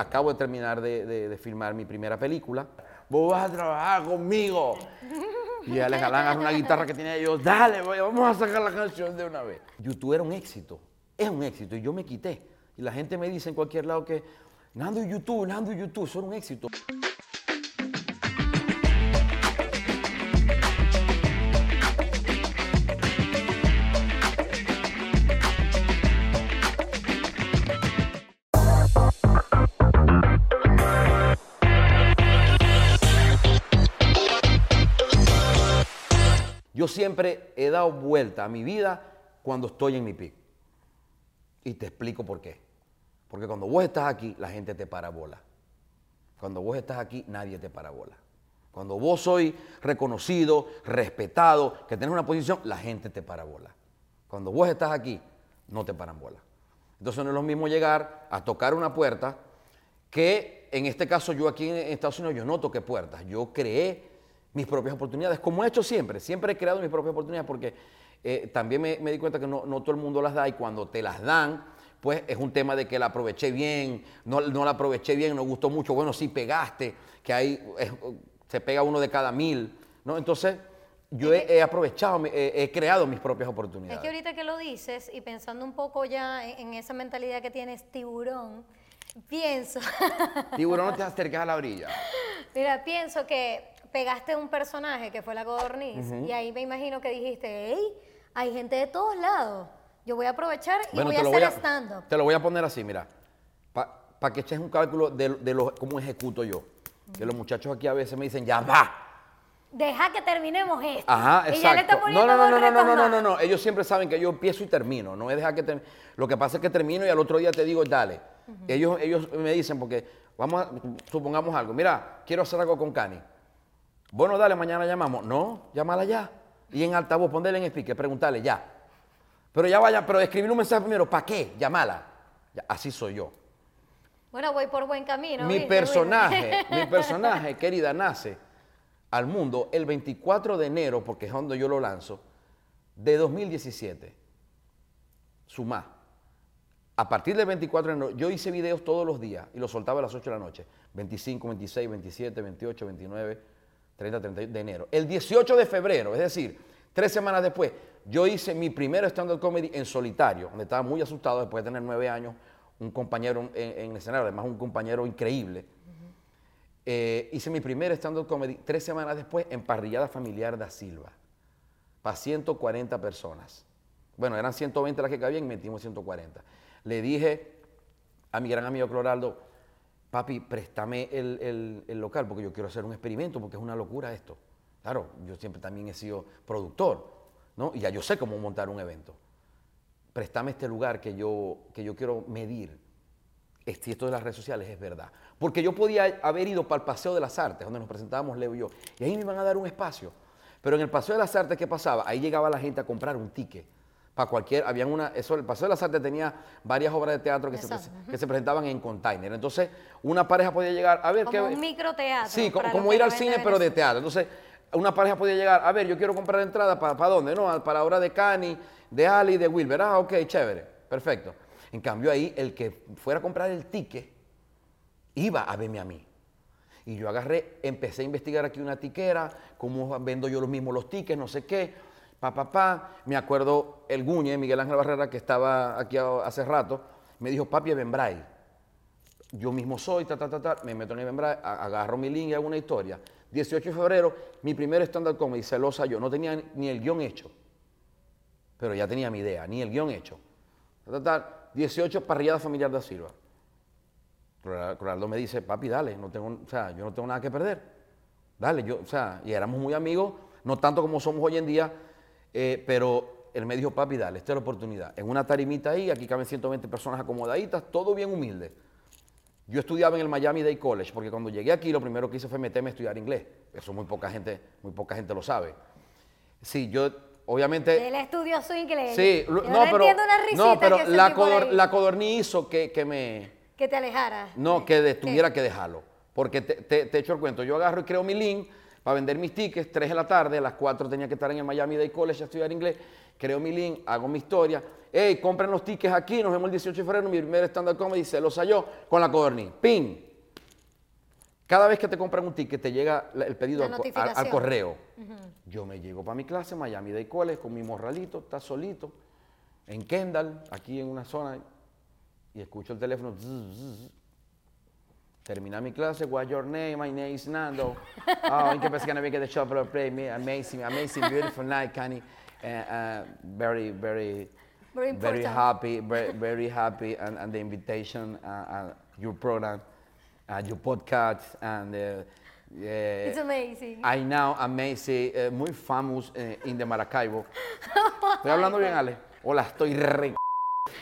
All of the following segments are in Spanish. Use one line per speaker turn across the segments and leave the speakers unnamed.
Acabo de terminar de, de- filmar mi primera película. Vos vas a trabajar conmigo. Y Alex Galán una guitarra que tenía yo. Dale, vamos a sacar la canción de una vez. YouTube era un éxito. Es un éxito. Y yo me quité. Y la gente me dice en cualquier lado que Nando YouTube, Nando YouTube, era un éxito. Siempre he dado vuelta a mi vida cuando estoy en mi pico. Y te explico por qué. Porque cuando vos estás aquí, la gente te para bola. Cuando vos estás aquí, nadie te para bola. Cuando vos sois reconocido, respetado, que tenés una posición, la gente te para bola. Cuando vos estás aquí, no te paran bola. Entonces no es lo mismo llegar a tocar una puerta que en este caso yo aquí en Estados Unidos yo no toqué puertas, yo creé mis propias oportunidades, como he hecho siempre, siempre he creado mis propias oportunidades porque eh, también me, me di cuenta que no, no todo el mundo las da y cuando te las dan, pues es un tema de que la aproveché bien, no, no la aproveché bien, no gustó mucho, bueno, sí pegaste, que ahí se pega uno de cada mil, ¿no? Entonces yo he, he aprovechado, he, he creado mis propias oportunidades.
Es que ahorita que lo dices y pensando un poco ya en, en esa mentalidad que tienes tiburón, pienso,
Tiburón, no te acerques a la orilla.
mira, pienso que pegaste un personaje que fue la codorniz y ahí me imagino que dijiste, hey, hay gente de todos lados, yo voy a aprovechar y voy a hacer stand-up.
te lo voy a poner así, mira, para que eches un cálculo de, de lo- cómo ejecuto yo. Que los muchachos aquí a veces me dicen, ya va.
Deja que terminemos esto.
Ajá,
Y ya le está
exacto. No, no, no, no, no, no, no, no,
más.
no. Ellos siempre saben que yo empiezo y termino. No es dejar que termine. Lo que pasa es que termino y al otro día te digo, dale. ellos, ellos me dicen, porque vamos a, supongamos algo. Mira, quiero hacer algo con Cani. Bueno, dale, mañana llamamos. No, llámala ya. Y en altavoz, ponle en speaker, preguntarle ya. Pero ya vaya, pero escribir un mensaje primero, ¿para qué? Llámala. Así soy yo.
Bueno, voy por buen camino.
Mi
¿viste?
personaje, mi personaje, querida, nace al mundo el 24 de enero, porque es cuando yo lo lanzo, de 2017. Sumá. A partir del 24 de enero, yo hice videos todos los días y los soltaba a las 8 de la noche. 25, 26, 27, 28, 29, 30, 31 de enero. El 18 de febrero, es decir, tres semanas después, yo hice mi primer stand-up comedy en solitario, donde estaba muy asustado después de tener nueve años, un compañero en, en el escenario, además un compañero increíble. Eh, hice mi primer stand-up comedy tres semanas después en Parrillada Familiar da Silva, para 140 personas. Bueno, eran 120 las que cabían y metimos 140. Le dije a mi gran amigo Cloraldo, papi, préstame el, el- el local porque yo quiero hacer un experimento porque es una locura esto. Claro, yo siempre también he sido productor, ¿no? Y ya yo sé cómo montar un evento. Préstame este lugar que yo, que yo quiero medir si esto de las redes sociales es verdad. Porque yo podía haber ido para el Paseo de las Artes, donde nos presentábamos Leo y yo, y ahí me iban a dar un espacio. Pero en el Paseo de las Artes, ¿qué pasaba? Ahí llegaba la gente a comprar un ticket. Para cualquier, habían una, eso, el Paseo de las Artes tenía varias obras de teatro que, se, que se presentaban en container. Entonces, una pareja podía llegar, a ver
Como
qué...
un microteatro.
Sí, como,
que
ir al cine,
de
pero de teatro. Entonces, una pareja podía llegar, a ver, yo quiero comprar entrada, ¿para, para dónde? No, para la obra de Cani, de Ali, de Wilber. Ah, ok, chévere, perfecto. En cambio, ahí, el que fuera a comprar el ticket, iba a verme a mí. Y yo agarré, empecé a investigar aquí una tiquera, cómo vendo yo los mismos los tickets, no sé qué, pa, pa, pa. Me acuerdo el Guñe, Miguel Ángel Barrera, que estaba aquí hace rato, me dijo, papi, Evembray. Yo mismo soy, ta, ta, ta, ta, me meto en Evembray, a- agarro mi link y hago una historia. 18 de febrero, mi primer stand-up comedy, celosa yo, no tenía ni el guion hecho, pero ya tenía mi idea, ni el guion hecho. Ta, ta, ta, 18, parrillada familiar da Silva. Cloraldo me dice, papi, dale, no tengo, o sea, yo no tengo nada que perder. Dale, yo, o sea, y éramos muy amigos, no tanto como somos hoy en día, eh, pero él me dijo, papi, dale, esta es la oportunidad. En una tarimita ahí, aquí caben 120 personas acomodaditas, todo bien humilde. Yo estudiaba en el Miami Day College, porque cuando llegué aquí lo primero que hice fue meterme a estudiar inglés. Eso muy poca gente, muy poca gente lo sabe. Sí, yo, obviamente...
Él estudió su inglés.
Sí,
Yo no,
no, pero,
una
no, pero
que
la, codor- la codorniz hizo que, que me...
Que te alejara.
No, que de- tuviera que dejarlo. Porque te, te, te echo el cuento. Yo agarro y creo mi link, para vender mis tickets, 3 de la tarde, a las 4 tenía que estar en el Miami Day College a estudiar inglés, creo mi link, hago mi historia, hey, compren los tickets aquí, nos vemos el 18 de febrero, mi primer stand-up comedy, se los halló con la Codorniz, pin. Cada vez que te compran un ticket te llega el pedido al, correo. Yo me llego para mi clase, Miami Day College, con mi morralito, está solito, en Kendall, aquí en una zona, y escucho el teléfono, Termina mi clase. What's your name? My name is Nando. oh, in case gonna make the for play me amazing, amazing, beautiful night, Connie. Uh, uh, very, very, very, very happy, very, very happy, and, and the invitation, uh, uh your program, uh, your podcast, and. Uh,
it's amazing.
I now amazing, muy famous in the Maracaibo. Estoy hablando bien, Ale. Hola, estoy re.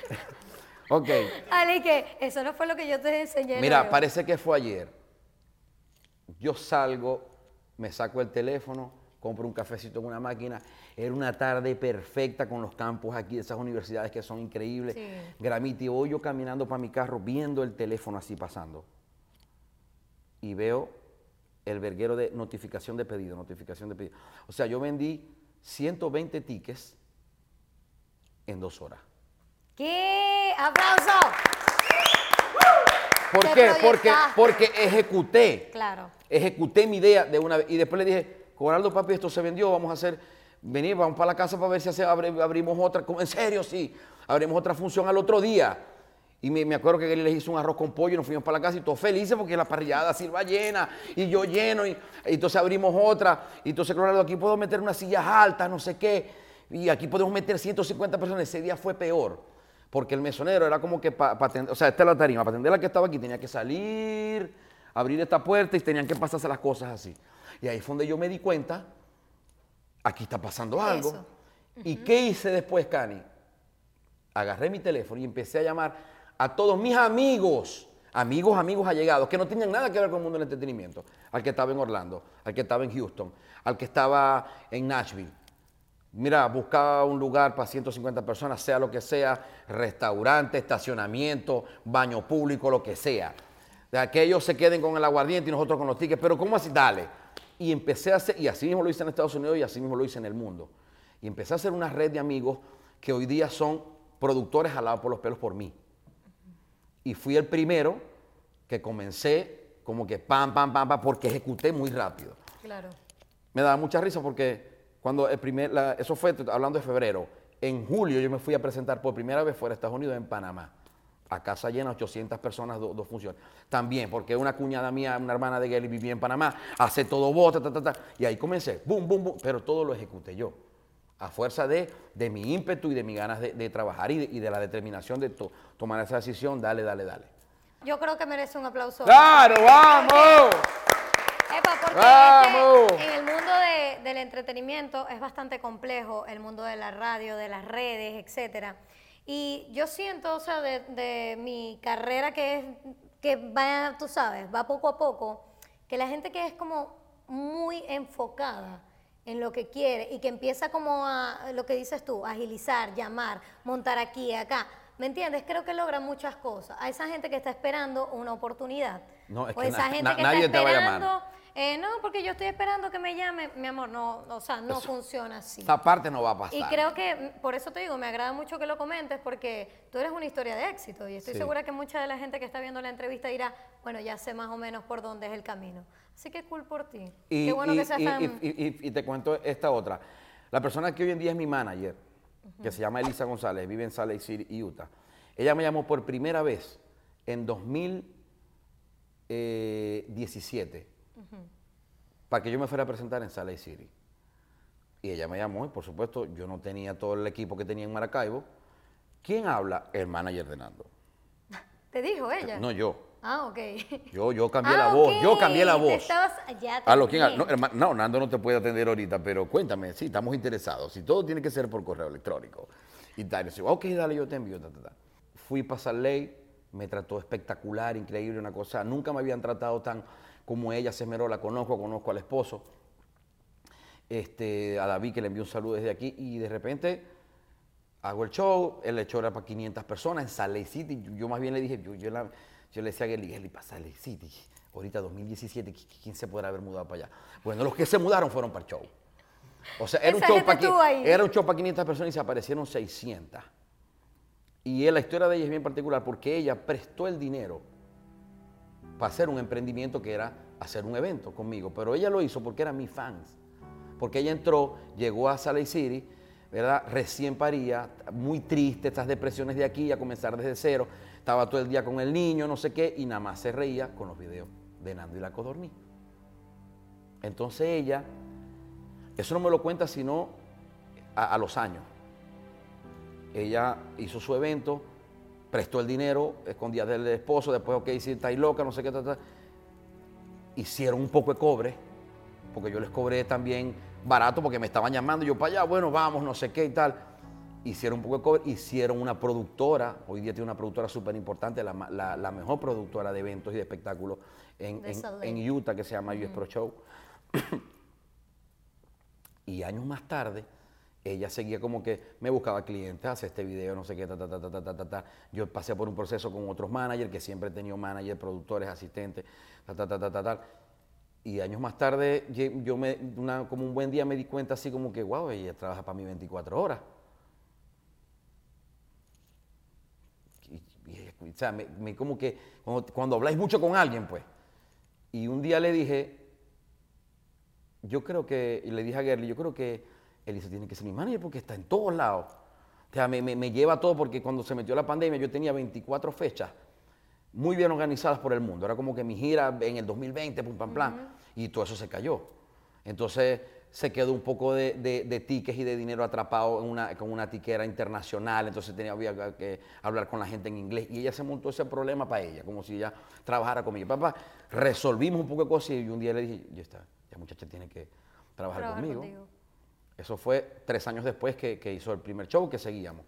Ok.
Ale, que eso no fue lo que yo te enseñé.
Mira, parece que fue ayer. Yo salgo, me saco el teléfono, compro un cafecito en una máquina. Era una tarde perfecta con los campos aquí de esas universidades que son increíbles. Sí. Gramiti, voy yo caminando para mi carro viendo el teléfono así pasando. Y veo el verguero de notificación de pedido, notificación de pedido. O sea, yo vendí 120 tickets en dos horas.
¡Qué aplauso!
¿Por qué? Porque, porque ejecuté.
Claro.
Ejecuté mi idea de una vez. Y después le dije, Coraldo, papi, esto se vendió, vamos a hacer, venir, vamos para la casa para ver si hace, abrimos otra. En serio, sí. Abrimos otra función al otro día. Y me, acuerdo que él les hizo un arroz con pollo y nos fuimos para la casa y todos felices porque la parrillada sirva llena y yo lleno. Y, entonces abrimos otra. Y entonces, Coraldo, aquí puedo meter unas sillas altas, no sé qué. Y aquí podemos meter 150 personas. Ese día fue peor porque el mesonero era como que para atender, o sea, esta es la tarima, para atender a la que estaba aquí tenía que salir, abrir esta puerta y tenían que pasarse las cosas así. Y ahí fue donde yo me di cuenta, aquí está pasando algo. ¿Y qué hice después, Cani? Agarré mi teléfono y empecé a llamar a todos mis amigos, amigos, amigos allegados, que no tenían nada que ver con el mundo del entretenimiento, al que estaba en Orlando, al que estaba en Houston, al que estaba en Nashville Mira, buscaba un lugar para 150 personas, sea lo que sea, restaurante, estacionamiento, baño público, lo que sea. De que ellos se queden con el aguardiente y nosotros con los tickets, pero ¿cómo así? Dale. Y empecé a hacer, y así mismo lo hice en Estados Unidos y así mismo lo hice en el mundo. Y empecé a hacer una red de amigos que hoy día son productores jalados por los pelos por mí. Y fui el primero que comencé como que pam, pam, pam, pam, porque ejecuté muy rápido.
Claro.
Me daba mucha risa porque cuando el primer, eso fue hablando de febrero. En julio yo me fui a presentar por primera vez fuera de Estados Unidos en Panamá. A casa llena, 800 personas, dos funciones. También, porque una cuñada mía, una hermana de Gary vivía en Panamá, hace todo vos, ta, ta, ta, Y ahí comencé, boom, boom, boom, pero todo lo ejecuté yo. A fuerza de, de mi ímpetu y de mis ganas de, trabajar y de, la determinación de tomar esa decisión, dale, dale, dale.
Yo creo que merece un aplauso.
¡Claro, vamos!
porque en el mundo del entretenimiento es bastante complejo, el mundo de la radio, de las redes, etcétera. Y yo siento, o sea, de, mi carrera que es, que va, tú sabes, va poco a poco, que la gente que es como muy enfocada en lo que quiere y que empieza como a, lo que dices tú, agilizar, llamar, montar aquí, acá, ¿me entiendes? Creo que logra muchas cosas. A esa gente que está esperando una oportunidad.
No, es que esa gente que nadie está esperando,
eh, no, porque yo estoy esperando que me llame, mi amor, no, o sea, no funciona así.
Esa parte no va a pasar.
Y creo que, mm, por eso te digo, me agrada mucho que lo comentes, porque tú eres una historia de éxito y estoy segura que mucha de la gente que está viendo la entrevista dirá, bueno, ya sé más o menos por dónde es el camino. Así que cool por ti.
Y, Qué bueno que seas tan... y, te cuento esta otra. La persona que hoy en día es mi manager, que se llama Elisa González, vive en Salt Lake City, Utah. Ella me llamó por primera vez en 2017 para que yo me fuera a presentar en Salt City. Y ella me llamó y por supuesto yo no tenía todo el equipo que tenía en Maracaibo. ¿Quién habla? El manager de Nando.
¿Te dijo ella?
No, yo.
Ah, ok.
Yo, yo cambié la ah, voz, yo cambié la voz.
Estabas
allá a lo, ¿quién, no, no, Nando no te puede atender ahorita, pero cuéntame, sí, estamos interesados. Si todo tiene que ser por correo electrónico. Y tal, ok, dale, yo te envío. Fui para ley, me trató espectacular, increíble, una cosa. Nunca me habían tratado tan como ella se esmeró, la conozco, conozco al esposo, este, a David que le envió un saludo desde aquí y de repente hago el show, el show era para 500 personas en Salt City, yo, más bien le dije, yo, yo, le decía a Geli, Geli, para Salt City, ahorita 2017, ¿qui- ¿quién se podrá haber mudado para allá? Bueno, los que se mudaron fueron para el show. O sea, era un, show para, era un show para 500 personas y se aparecieron 600. Y la historia de ella es bien particular porque ella prestó el dinero para hacer un emprendimiento que era hacer un evento conmigo. Pero ella lo hizo porque eran mis fans. Porque ella entró, llegó a Salt Lake City, ¿verdad? Recién paría, muy triste, estas depresiones de aquí, a comenzar desde cero. Estaba todo el día con el niño, no sé qué, y nada más se reía con los videos de Nando y la Codorní. Entonces ella, eso no me lo cuenta sino a, a los años. Ella hizo su evento, prestó el dinero, escondía del esposo, después, ok, si estáis loca, no sé qué, ta, ta. hicieron un poco de cobre, porque yo les cobré también barato porque me estaban llamando, yo para allá, bueno, vamos, no sé qué y tal. Hicieron un poco de cobre, hicieron una productora, hoy día tiene una productora súper importante, la, la- la mejor productora de eventos y de espectáculos en, en- en Utah, que se llama US Pro Show. Y años más tarde, ella seguía como que me buscaba clientes, hace este video, no sé qué, ta, ta, ta, ta, ta, ta, ta. Yo pasé por un proceso con otros managers, que siempre he tenido managers, productores, asistentes, ta, ta, ta, ta, ta, ta. Y años más tarde, yo me, como un buen día me di cuenta así como que, wow, ella trabaja para mí 24 horas. O sea, me, como que, cuando, habláis mucho con alguien, pues. Y un día le dije, yo creo que, y le dije a Gerly, yo creo que Elisa tiene que ser mi manager porque está en todos lados. O sea, me, me- me lleva todo porque cuando se metió la pandemia yo tenía 24 fechas muy bien organizadas por el mundo. Era como que mi gira en el 2020, pum, pam, plan, y todo eso se cayó. Entonces se quedó un poco de, de, de tickets y de dinero atrapado en una, con una tiquera internacional, entonces tenía había que hablar con la gente en inglés y ella se montó ese problema para ella, como si ella trabajara conmigo. Papá, resolvimos un poco de cosas y un día le dije, ya está, ya muchacha tiene que trabajar,
Trabajar
conmigo.
contigo.
Eso fue tres años después que, que hizo el primer show que seguíamos.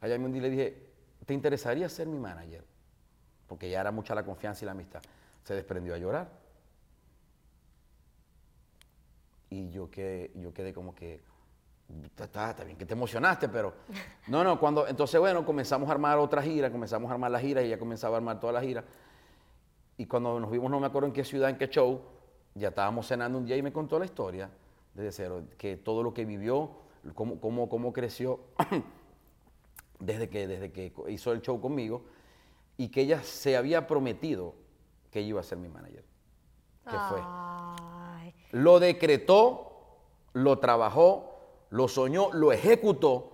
Allá un día le dije, ¿te interesaría ser mi manager? Porque ya era mucha la confianza y la amistad. Se desprendió a llorar. Y yo quedé, yo quedé como que, está, bien que te emocionaste, pero... No, no, cuando... Entonces, bueno, comenzamos a armar otra gira, comenzamos a armar la gira y ella comenzaba a armar toda la gira. Y cuando nos vimos, no me acuerdo en qué ciudad, en qué show, ya estábamos cenando un día y me contó la historia desde cero, que todo lo que vivió, cómo, cómo, cómo creció desde que, desde que hizo el show conmigo y que ella se había prometido que iba a ser mi manager. ¿Qué fue? Lo decretó, lo trabajó, lo soñó, lo ejecutó.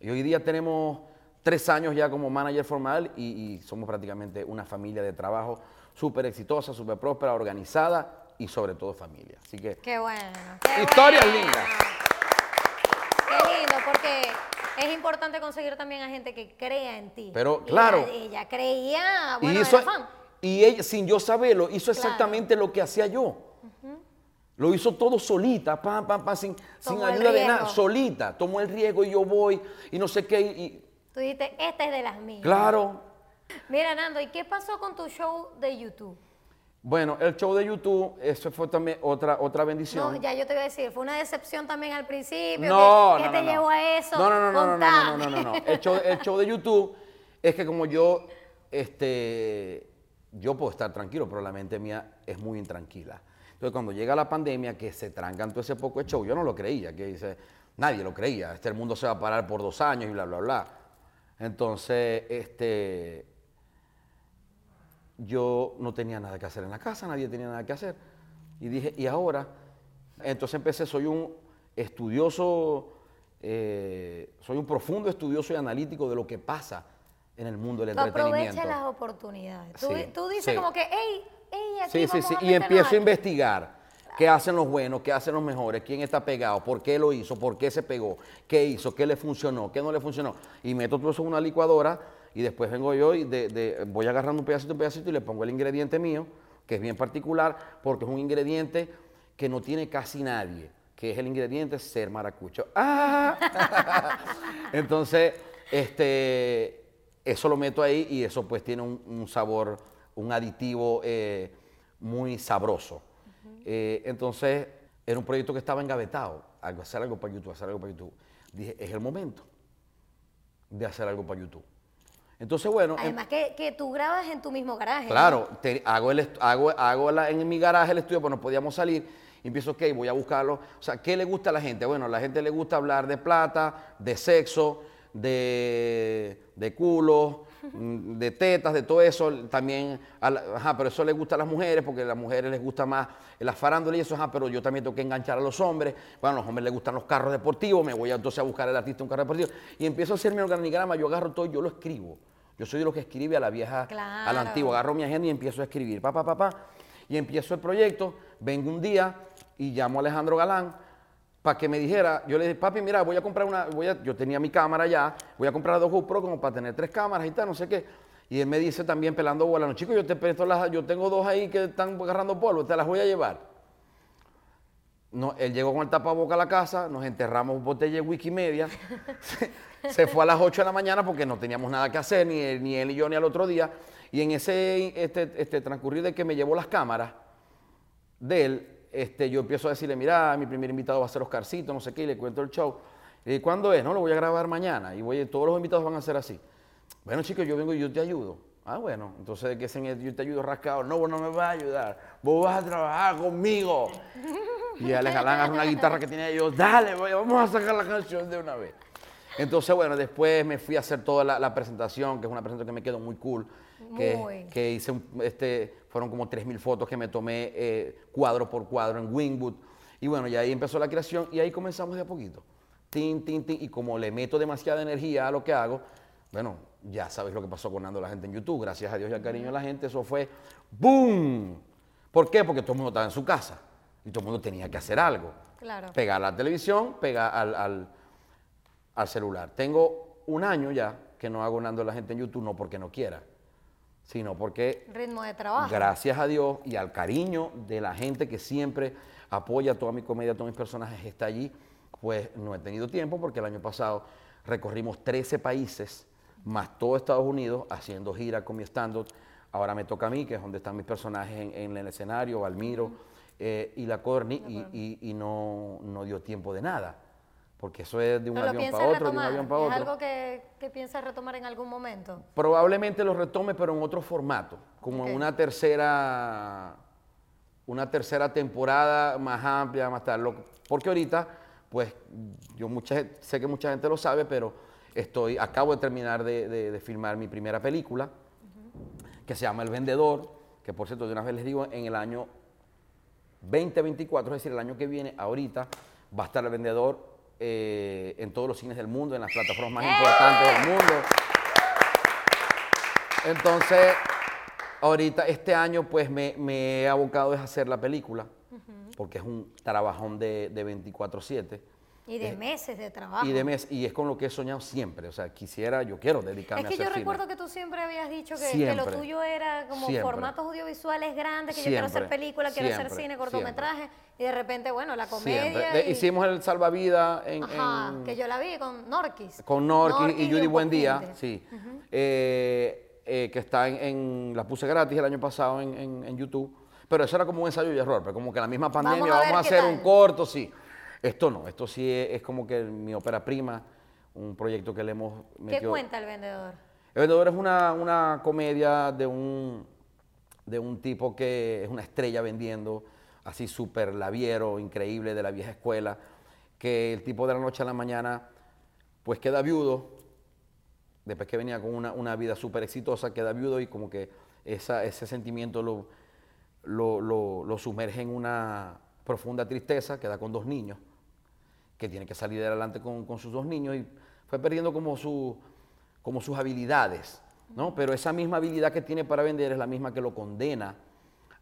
Y hoy día tenemos tres años ya como manager formal y, y somos prácticamente una familia de trabajo súper exitosa, súper próspera, organizada y sobre todo familia. Así que
qué bueno. qué
Historias
bueno.
lindas.
Qué lindo, porque es importante conseguir también a gente que crea en ti.
Pero,
Y
claro.
Ella, ella creía, bueno,
y, hizo-
era fan.
y ella, sin yo saberlo, hizo exactamente lo que hacía yo. Lo hizo todo solita, pam, pam, pam, sin, sin ayuda de nada, solita. Tomó el riesgo y yo voy y no sé qué. Y-
Tú dijiste, esta es de las mías.
claro.
Mira, Nando, ¿y qué pasó con tu show de YouTube?
Bueno, el show de YouTube, eso fue también otra, otra bendición.
No, ya yo te voy a decir, fue una decepción también al principio.
No,
¿Qué, qué
no,
te
no, no.
llevó a eso?
No, no, no, no, no, no, no, no,
Contame.
no, no. El show, el show de YouTube es que como yo, este, yo puedo estar tranquilo, pero la mente mía es muy intranquila. Entonces cuando llega la pandemia, que se trancan todo ese poco de show, yo no lo creía, que dice, nadie lo creía, este el mundo se va a parar por dos años y bla, bla, bla. Entonces, este, yo no tenía nada que hacer en la casa, nadie tenía nada que hacer. Y dije, ¿y ahora? Entonces empecé, soy un estudioso, eh, soy un profundo estudioso y analítico de lo que pasa en el mundo del entretenimiento.
aprovechas las oportunidades. Tú,
Sí,
tú dices
sí.
como que, hey, hey, aquí
Sí, sí,
vamos
sí.
a
Y empiezo a
algo".
investigar qué hacen los buenos, qué hacen los mejores, quién está pegado, por qué lo hizo, por qué se pegó, qué hizo, qué le funcionó, qué no le funcionó. Y meto todo eso en una licuadora y después vengo yo y de- de- voy agarrando un pedacito, un pedacito y le pongo el ingrediente mío, que es bien particular, porque es un ingrediente que no tiene casi nadie, que es el ingrediente ser maracucho. ¡Ah! Entonces, este, eso lo meto ahí y eso pues tiene un, un sabor, un aditivo eh, muy sabroso. Eh, entonces, era un proyecto que estaba engavetado, hacer algo para YouTube, hacer algo para YouTube. Dije, es el momento de hacer algo para YouTube. Entonces, bueno, em-
Además que, que tú grabas en tu mismo garaje. ¿no?
Claro, te- hago, el, hago, hago la- en mi garaje el estudio, pues no podíamos salir. Y empiezo, ok, voy a buscarlo. O sea, ¿qué le gusta a la gente? Bueno, a la gente le gusta hablar de plata, de sexo, de, de culos, de tetas, de todo eso. También, ajá, pero eso le gusta a las mujeres, porque a las mujeres les gusta más la farándula y eso, ajá, pero yo también tengo que enganchar a los hombres. Bueno, a los hombres les gustan los carros deportivos, me voy a, entonces a buscar al artista un carro deportivo. Y empiezo a hacer mi organigrama, yo agarro todo, y yo lo escribo. Yo soy de los que escribe a la vieja, a la
Claro.
antigua. Agarro mi agenda y empiezo a escribir, pa, pa, pa, pa, y empiezo el proyecto. Vengo un día y llamo a Alejandro Galán para que me dijera, yo le dije, papi, mira, voy a comprar una, voy a- yo tenía mi cámara ya, voy a comprar dos GoPro como para tener tres cámaras y tal, no sé qué. Y él me dice también pelando bola, no chicos, yo te presto las, yo tengo dos ahí que están agarrando polvo, te las voy a llevar. No, él llegó con el tapaboca a la casa, nos enterramos botella de whisky media. se, se fue a las 8 de la mañana porque no teníamos nada que hacer, ni él, ni él y yo, ni al otro día. Y en ese este, este transcurrir de que me llevó las cámaras de él, este, yo empiezo a decirle, mira, mi primer invitado va a ser Oscarcito, no sé qué, y le cuento el show. Y ¿cuándo es? No, lo voy a grabar mañana. Y voy, todos los invitados van a ser así. Bueno, chicos, yo vengo y yo te ayudo. Ah, bueno, entonces, ¿qué es en el yo te ayudo rascado? No, vos no me vas a ayudar. Vos vas a trabajar conmigo. Y Alex Galán agarra una guitarra que tenía yo, dale, vamos a sacar la canción de una vez. Entonces, bueno, después me fui a hacer toda la, la presentación, que es una presentación que me quedó muy cool. Que,
Muy.
que hice, un- este, fueron como 3.000 fotos que me tomé eh, cuadro por cuadro en Wingwood. Y bueno, y ahí empezó la creación y ahí comenzamos de a poquito. Tin, tin, tin. Y como le meto demasiada energía a lo que hago, bueno, ya sabes lo que pasó con Ando la gente en YouTube. Gracias a Dios y al cariño de la gente, eso fue ¡boom! ¿Por qué? Porque todo el mundo estaba en su casa y todo el mundo tenía que hacer algo.
Claro.
Pegar a la televisión, pegar al, al- al celular. Tengo un año ya que no hago Nando la gente en YouTube, no porque no quiera, sino porque
Ritmo de trabajo.
gracias a Dios y al cariño de la gente que siempre apoya toda mi comedia, todos mis personajes, está allí, pues no he tenido tiempo porque el año pasado recorrimos 13 países, más todo Estados Unidos, haciendo gira con mi stand-up. Ahora me toca a mí, que es donde están mis personajes en, en el escenario, Valmiro eh, y la Corny, y, y- y no, no dio tiempo de nada, porque eso es de un avión para otro, de un
retomar.
avión para
¿Es
otro.
algo que, que piensas retomar en algún momento?
Probablemente lo retome, pero en otro formato, como en una tercera, una tercera temporada más amplia, más tal. Porque ahorita, pues, yo mucha, sé que mucha gente lo sabe, pero estoy, acabo de terminar de, de- de filmar mi primera película, que se llama El Vendedor, que por cierto, de una vez les digo, en el año 2024, es decir, el año que viene, ahorita, va a estar El Vendedor eh, en todos los cines del mundo, en las plataformas más importantes del mundo. Entonces, ahorita, este año, pues me, me he abocado a hacer la película, porque es un trabajón de, de 24-7.
Y de
Eh,
meses de trabajo.
Y, de mes, y es con lo que he soñado siempre. O sea, quisiera, yo quiero
Es
dedicarme
que
a hacer
yo
cine.
recuerdo que tú siempre habías dicho que, que lo tuyo era como
Siempre.
formatos audiovisuales grandes, que yo quiero hacer
Siempre.
película, quiero hacer cine, cortometraje, y de repente, bueno, la comedia.
Siempre. De-
y-
hicimos el Salvavidas en,
Ajá,
en-
que yo la vi con Norquis.
con Norquis y Judy Buendía, sí, Eh, eh, que está en, en- la puse gratis el año pasado en, en- en YouTube, pero eso era como un ensayo y error, pero como que la misma
Vamos
pandemia,
a
vamos a, hacer un corto, sí. Esto no, esto sí es, es como que mi ópera prima, un proyecto que le hemos
¿Qué
metido.
cuenta el vendedor?
El vendedor es una, una comedia de un, de un tipo que es una estrella vendiendo, así súper laviero, increíble, de la vieja escuela, que el tipo de la noche a la mañana pues queda viudo, después que venía con una, una vida súper exitosa, queda viudo y como que esa, ese sentimiento lo, lo, lo- lo sumerge en una profunda tristeza, queda con dos niños que tiene que salir adelante con, con sus dos niños y fue perdiendo como, su, como sus habilidades, ¿no? Pero esa misma habilidad que tiene para vender es la misma que lo condena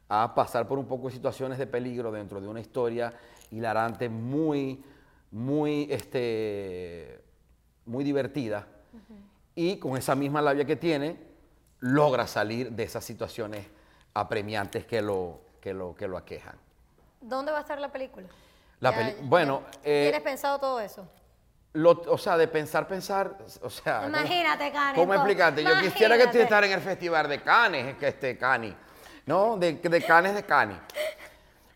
a pasar por un poco de situaciones de peligro dentro de una historia hilarante muy, muy, este, muy divertida y con esa misma labia que tiene logra salir de esas situaciones apremiantes que lo, que lo, que lo aquejan.
¿Dónde va a estar la película?
La
Ya-
peli-
ya-
bueno, eh,
¿Tienes pensado todo eso?
Lo- o sea, de pensar, pensar, o sea... ¿cómo-
Imagínate, Cani,
¿Cómo explicarte? Yo quisiera que
imagínate.
estar en el festival de Cannes, que este Cani, ¿no? De, de Cannes de Cani.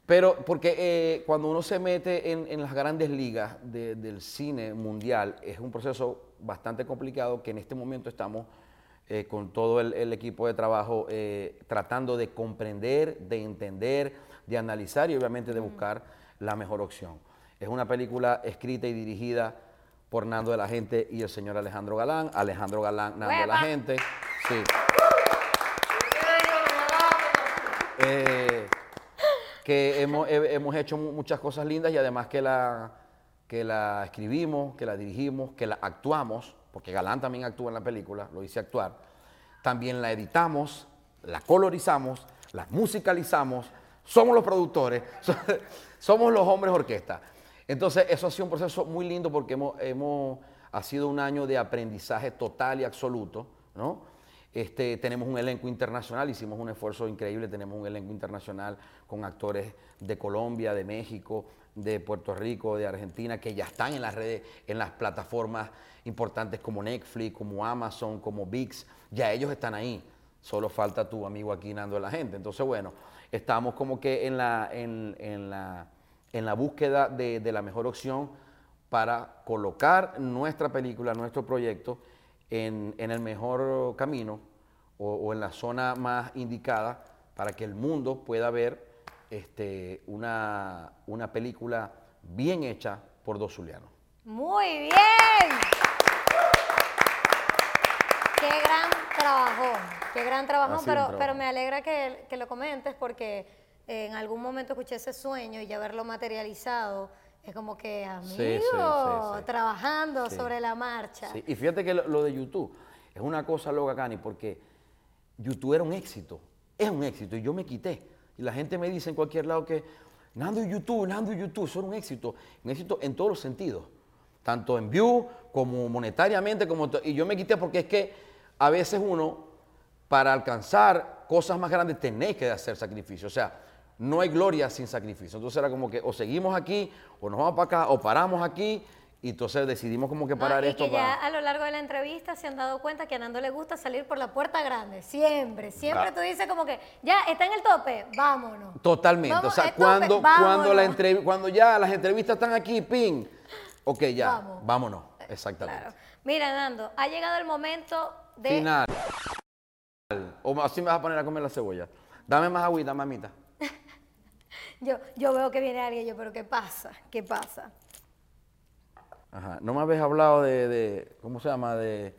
Pero porque eh, cuando uno se mete en, en las grandes ligas de- del cine mundial, es un proceso bastante complicado que en este momento estamos eh, con todo el, el equipo de trabajo, eh, tratando de comprender, de entender, de analizar y obviamente de buscar la mejor opción. Es una película escrita y dirigida por Nando de la Gente y el señor Alejandro Galán. Alejandro Galán, Nando de la. Gente. Sí. Eh, que hemos, he- hemos hecho mu- muchas cosas lindas y además que la, que la escribimos, que la dirigimos, que la actuamos, porque Galán también actúa en la película, lo hice actuar. También la editamos, la colorizamos, la musicalizamos, somos los productores, somos los hombres orquesta. Entonces, eso ha sido un proceso muy lindo porque hemos, hemos- ha sido un año de aprendizaje total y absoluto, ¿no? Este, tenemos un elenco internacional, hicimos un esfuerzo increíble, tenemos un elenco internacional con actores de Colombia, de México, de Puerto Rico, de Argentina, que ya están en las redes, en las plataformas importantes como Netflix, como Amazon, como VIX, ya ellos están ahí. Solo falta tu amigo aquí Nando de la gente. Entonces, bueno, estamos como que en la, en, en la, en la búsqueda de, de la mejor opción para colocar nuestra película, nuestro proyecto en, en el mejor camino o, en la zona más indicada para que el mundo pueda ver este, una, una película bien hecha por dos zulianos.
Muy bien. Qué qué gran
un
pero,
trabajo.
pero me alegra que, que lo comentes porque en algún momento escuché ese sueño y ya verlo materializado es como que, amigo,
Sí, sí, sí,
trabajando sobre la marcha.
Sí, Y fíjate que lo, lo de YouTube es una cosa loca, Cani, porque YouTube era un éxito, es un éxito, y yo me quité. Y la gente me dice en cualquier lado que Nando y YouTube, Nando y YouTube, son un éxito, un éxito en todos los sentidos, tanto en view como monetariamente, como y yo me quité porque es que a veces uno, para alcanzar cosas más grandes, tenés que hacer sacrificio, o sea, no hay gloria sin sacrificio. Entonces era como que o seguimos aquí, o nos vamos para acá, o paramos aquí, y entonces decidimos como que
¿no?
parar
y
esto
que ya
para...
a lo largo de la entrevista se han dado cuenta que a Nando le gusta salir por la puerta grande, siempre, siempre
Ah.
tú dices como que, ya, está en el tope, vámonos.
Totalmente.
Vamos,
o sea,
tope,
cuando, cuando, la
vámonos.
entrev- cuando ya las entrevistas están aquí, ping, ok, ya,
Vamos.
vámonos. Exactamente.
Claro. Mira, Nando, ha llegado el momento de...
Final. O así me vas a poner a comer la cebolla. Dame más agüita, mamita.
Yo, yo veo que viene alguien, yo, pero ¿qué pasa? ¿Qué pasa?
Ajá. No me habéis hablado de, de- ¿cómo se llama? De,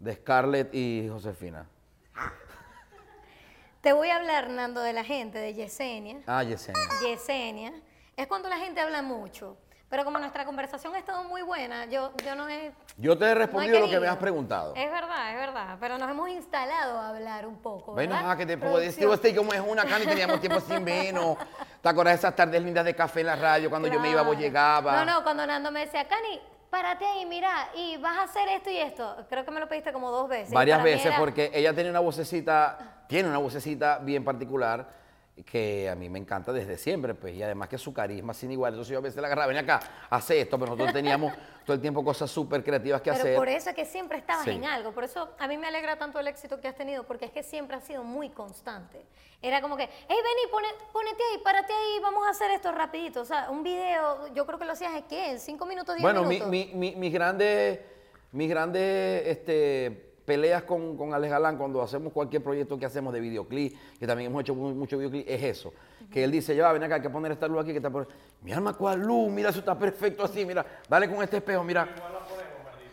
de Scarlett y Josefina.
Te voy a hablar, Nando, de la gente, de Yesenia.
Ah, Yesenia.
Yesenia. Es cuando la gente habla mucho. Pero como nuestra conversación ha estado muy buena, yo, yo no he...
Yo te he
no he
respondido lo que me has preguntado.
Es verdad, es verdad. Pero nos hemos instalado a hablar un poco,
Bueno, ah, que te puedo decir, usted como es una carne y teníamos tiempo sin vernos. ¿Te acuerdas de esas tardes lindas de café en la radio cuando yo me iba, vos
Claro.
llegabas?
No, no, cuando Nando me decía, Cani, párate ahí, mira, y vas a hacer esto y esto. Creo que me lo pediste como dos veces.
Varias veces
era-
porque ella tiene una vocecita, tiene una vocecita bien particular que a mí me encanta desde siempre, pues, y además que su carisma sin igual. Entonces yo a veces la agarraba, ven acá, hace esto, pero nosotros teníamos todo el tiempo cosas súper creativas que
Pero
hacer.
por eso es que siempre estabas
Sí.
en algo. Por eso a mí me alegra tanto el éxito que has tenido, porque es que siempre has sido muy constante. Era como que, hey, vení, pone, ponete ahí, párate ahí, vamos a hacer esto rapidito. O sea, un video, yo creo que lo hacías, ¿en qué? ¿En cinco minutos, diez
Bueno, mi-
minutos?
mi- mi- mis grandes, mis grandes este, peleas con, con Alex Galán cuando hacemos cualquier proyecto que hacemos de videoclip, que también hemos hecho mu- mucho videoclip, es eso. Que él dice, ya, ven acá, hay que poner esta luz aquí, que está por... Mi alma, ¿cuál luz? Mira, eso está perfecto así, mira, dale con este espejo, mira.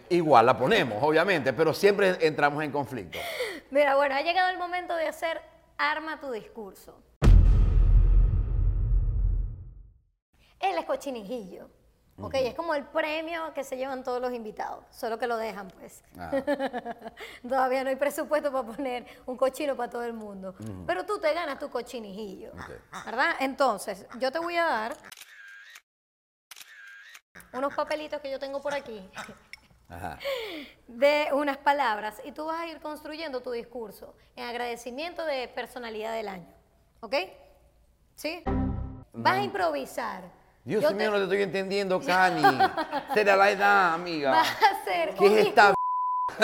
Igual la ponemos, obviamente, pero siempre entramos en conflicto.
Mira, bueno, ha llegado el momento de hacer Arma tu discurso. Él Ok, es como el premio que se llevan todos los invitados, solo que lo dejan, pues.
Ah.
Todavía no hay presupuesto para poner un cochino para todo el mundo. Pero tú te ganas tu cochinijillo. ¿verdad? Entonces, yo te voy a dar unos papelitos que yo tengo por aquí
Ajá.
de unas palabras y tú vas a ir construyendo tu discurso en agradecimiento de personalidad del año. ¿Ok? ¿Sí? Vas a improvisar.
Dios
Yo
mío,
te-
no te estoy entendiendo, Cani. Será la edad, amiga.
Vas a hacer
¿Qué
un
es esta?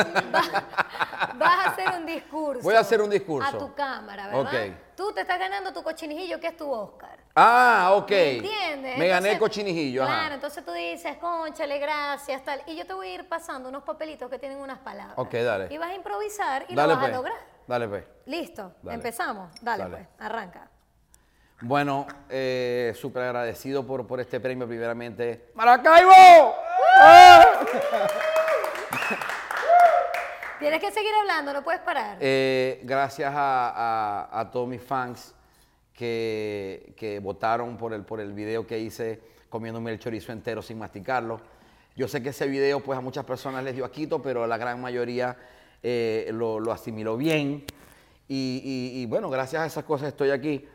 Vas a hacer un discurso.
Voy a hacer un discurso.
A tu cámara, ¿verdad?
Ok.
Tú te estás ganando tu cochinijillo, que es tu Oscar.
Ah, ok.
¿Me entiendes?
Me gané el cochinijillo. ajá.
Claro, entonces tú dices, conchale, gracias, tal. Y yo te voy a ir pasando unos papelitos que tienen unas palabras.
Ok, dale.
Y vas a improvisar y
Dale
lo vas
pues.
a lograr.
Dale pues.
Listo,
Dale.
empezamos. Dale,
Dale.
pues, arranca.
Bueno, eh, súper agradecido por, por este premio, primeramente. ¡Maracaibo!
Tienes que seguir hablando, no puedes parar.
Eh, gracias a, a- a todos mis fans que, que votaron por el, por el video que hice comiéndome el chorizo entero sin masticarlo. Yo sé que ese video pues a muchas personas les dio aquito, pero la gran mayoría eh, lo, lo asimiló bien. Y, y- y, bueno, gracias a esas cosas estoy aquí.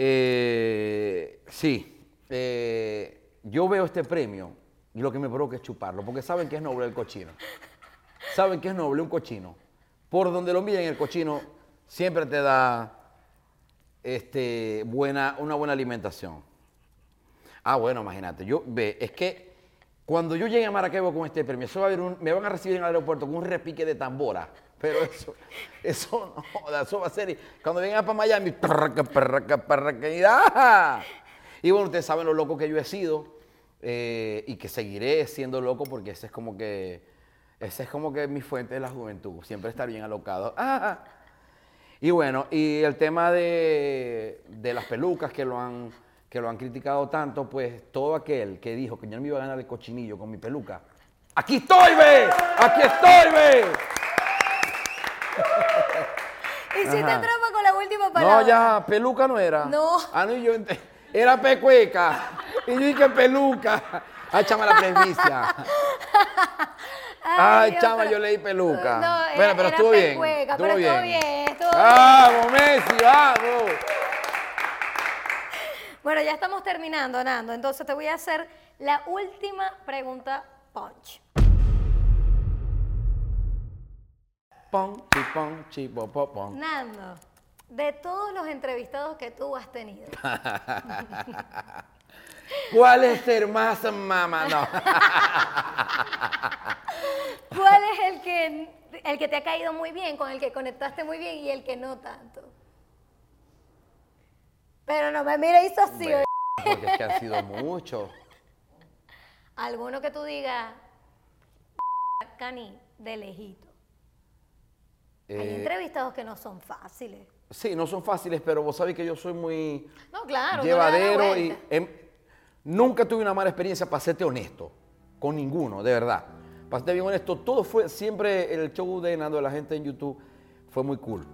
Eh, sí, eh, yo veo este premio y lo que me provoca es chuparlo, porque saben que es noble el cochino. Saben que es noble un cochino. Por donde lo miren, el cochino siempre te da este, buena, una buena alimentación. Ah, bueno, imagínate. Yo, ve, es que cuando yo llegue a Maracaibo con este premio, a un- me van a recibir en el aeropuerto con un repique de tambora. Pero eso, eso no, eso va a ser. Cuando vengan para Miami, perraca, perraca, perraca, y. Y bueno, ustedes saben lo loco que yo he sido eh, y que seguiré siendo loco porque ese es como que, ese es como que mi fuente de la juventud, siempre estar bien alocado. Y bueno, y el tema de, de las pelucas que lo, han, que lo han criticado tanto, pues todo aquel que dijo que yo no me iba a ganar el cochinillo con mi peluca, ¡aquí estoy, ve! ¡Aquí estoy, ve!
Hiciste
Ajá.
trampa con la última palabra.
No, ya, peluca no era.
No.
Ah, no, y yo ent- era pecueca. Y yo dije peluca. Ay, chama la presbicia. Ay,
Dios,
chama,
pero-
yo leí peluca.
No,
bueno, pero
era
estuvo bien. estuvo
pero estuvo
bien.
bien, estuvo
¡Vamos, Messi, vamos!
Bueno, ya estamos terminando, Nando. Entonces te voy a hacer la última pregunta punch.
Pon, chi, pon, chi, po, po, pon.
Nando, de todos los entrevistados que tú has tenido,
¿Cuál es ser más mamá? No.
¿cuál es el que, el que te ha caído muy bien, con el que conectaste muy bien y el que no tanto? Pero no me mire hizo así.
Bueno, Porque es que han sido muchos.
Alguno que tú digas, Cani, de lejito. Hay
Eh,
entrevistados que no son fáciles.
sí, no son fáciles, pero vos sabés que yo soy muy
No, claro.
llevadero y em, nunca tuve una mala experiencia para serte honesto, con ninguno, de verdad. Para serte bien honesto, todo fue siempre el show de Nando de la gente en YouTube fue muy cool.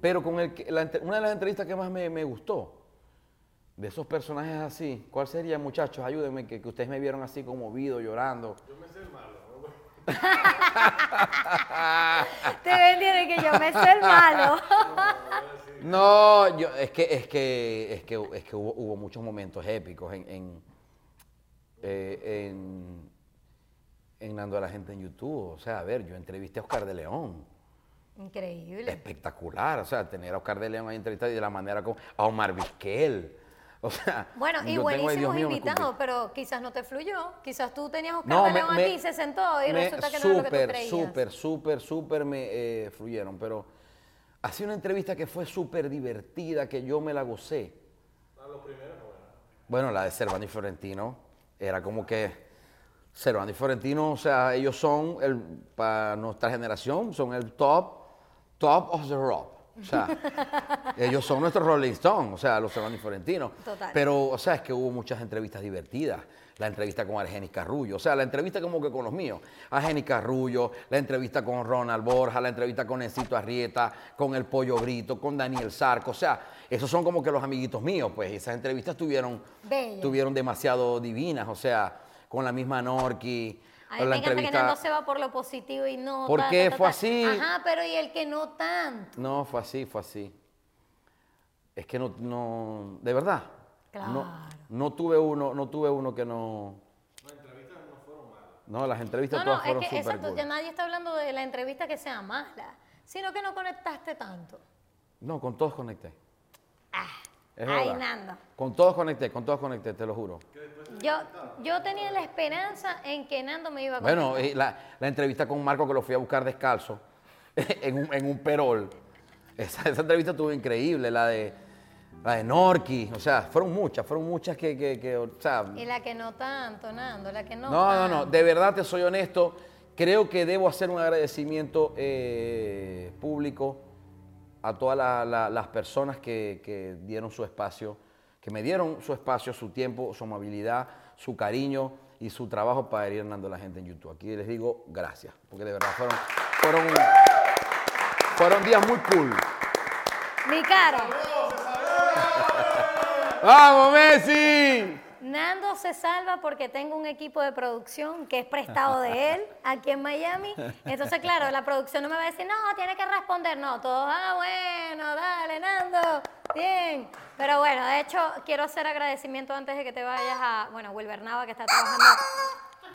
Pero con el que- la una de las entrevistas que más me, me gustó, de esos personajes así, ¿cuál sería, muchachos? Ayúdenme, que, que ustedes me vieron así conmovido, llorando.
Te vendieron que yo me sé el malo.
No, yo, es que, es que, es que, es que hubo, hubo muchos momentos épicos en, en, eh, en, en Nando a la gente en YouTube. O sea, a ver, yo entrevisté a Oscar de León.
Increíble.
Espectacular. O sea, tener a Oscar de León ahí entrevistado y de la manera como. A Omar Vizquel. O sea.
Bueno, y buenísimos invitados, pero quizás no te fluyó. Quizás tú tenías Oscar
No,
de
me,
León
me-
aquí, se sentó y
me-
resulta que no era lo que tú creías.
súper, súper, súper me eh, fluyeron. Pero hacía una entrevista que fue súper divertida, que yo me la gocé. Bueno, la de Servando y Florentino era como que Servando y Florentino, o sea, ellos son, el, para nuestra generación, son el top, top of the rock. O sea, ellos son nuestros Rolling Stones, o sea, los Servando y Florentino.
Total.
Pero, o sea, es que hubo muchas entrevistas divertidas. La entrevista con Argenis Carrullo, o sea, la entrevista como que con los míos. Argenis Carrullo, la entrevista con Ronald Borja, la entrevista con Encito Arrieta, con El Pollo Brito, con Daniel Sarco. O sea, esos son como que los amiguitos míos, pues. Esas entrevistas tuvieron, tuvieron demasiado divinas, o sea, con la misma Norki.
A mí me encanta que Nando se va por lo positivo y no.
¿Por
ta,
qué
ta, ta,
fue
ta.
así?
Ajá, pero y el que no tanto.
No, fue así, fue así. Es que no, no, de verdad.
Claro.
No, no tuve uno, no tuve uno que no. No, las entrevistas
No, no,
todas
es
fueron
que
súper
exacto,
cool.
ya nadie está hablando de la entrevista que sea mala, sino que no conectaste tanto.
No, con todos conecté.
Ah,
Es
ay,
verdad.
Nando.
Con todos conecté, con todos conecté, te lo juro.
Yo, yo tenía la esperanza en que Nando me iba a
Bueno, y la, la entrevista con Marco que lo fui a buscar descalzo en un, en un perol. Esa, esa entrevista estuvo increíble, la de La de Norky, o sea, fueron muchas, fueron muchas que, que, que, o sea,
Y la que no tanto, Nando, la que no.
no, no, no,
tanto.
de verdad te soy honesto, creo que debo hacer un agradecimiento eh, público a todas la- la- las personas que, que dieron su espacio, que me dieron su espacio, su tiempo, su amabilidad, su cariño y su trabajo para ir dando a la gente en YouTube. Aquí les digo gracias, porque de verdad fueron, fueron, fueron días muy cool.
Mi cara.
¡Vamos, Messi!
Nando se salva porque tengo un equipo de producción que es prestado de él aquí en Miami. Entonces, claro, la producción no me va a decir, no, tiene que responder. No, todos, ah, bueno, dale, Nando, bien. Pero bueno, de hecho, quiero hacer agradecimiento antes de que te vayas a, bueno, Wilber Nava, que está trabajando.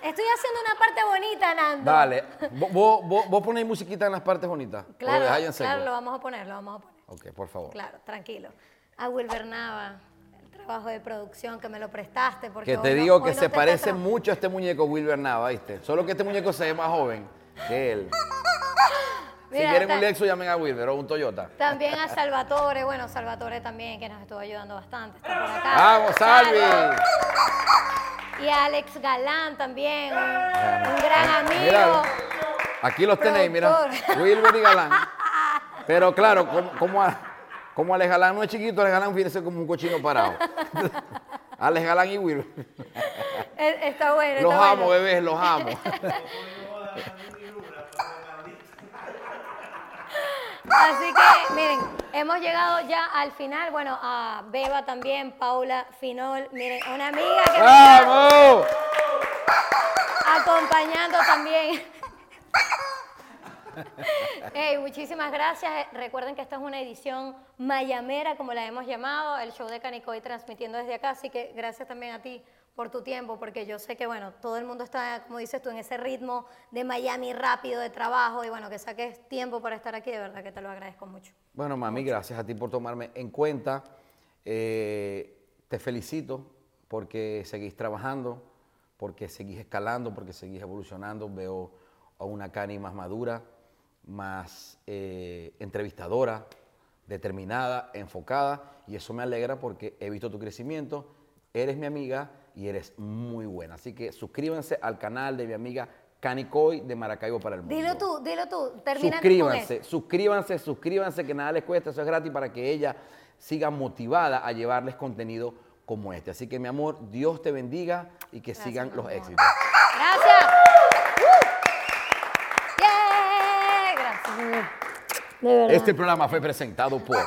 Estoy haciendo una parte bonita, Nando.
Dale, vos, vos, vos- ponéis musiquita en las partes bonitas.
Claro, claro, lo vamos a poner, lo vamos a poner.
Ok, por favor.
Claro, tranquilo. A Wilber Nava, trabajo de producción que me lo prestaste. Porque
Que te digo que se parece mucho a este muñeco Wilber Nava, ¿viste? Solo que este muñeco se ve más joven que él. si quieren un Lexus, llamen a Wilber o un Toyota.
También a Salvatore, bueno, Salvatore también, que nos estuvo ayudando bastante. Está por acá.
¡Vamos, Salvi!
Y a Alex Galán también, un, un gran amigo.
Mira, aquí los tenéis, mira. Wilber y Galán. Pero claro, como, a- como Alex Galán no es chiquito, Alex Galán fíjese como un cochino parado. Alex Galán y Wilber.
Eh, Está bueno.
Los
está
amo,
bueno.
bebés, los amo.
Así que, miren, hemos llegado ya al final. Bueno, a Beba también, Paula Finol, miren, una amiga que me está
¡Vamos!
acompañando también. Ey, muchísimas gracias. Recuerden que esta es una edición mayamera, como la hemos llamado, el show de Canicoy transmitiendo desde acá. Así que gracias también a ti por tu tiempo, porque yo sé que, bueno, todo el mundo está, como dices tú, en ese ritmo de Miami rápido, de trabajo, y bueno, que saques tiempo para estar aquí, de verdad que te lo agradezco mucho.
Bueno, mami, gracias a ti por tomarme en cuenta. Eh, te felicito porque seguís trabajando, porque seguís escalando, porque seguís evolucionando. Veo a una Cani más madura, más eh, entrevistadora, determinada, enfocada, y eso me alegra porque he visto tu crecimiento. Eres mi amiga y eres muy buena. Así que suscríbanse al canal de mi amiga Canicoy de Maracaibo para el mundo.
Dilo tú, dilo tú, termina con
Suscríbanse,
eso.
suscríbanse, suscríbanse, que nada les cuesta, eso es gratis para que ella siga motivada a llevarles contenido como este. Así que, mi amor, Dios te bendiga y que
Gracias,
sigan los éxitos.
Gracias.
Este programa fue presentado por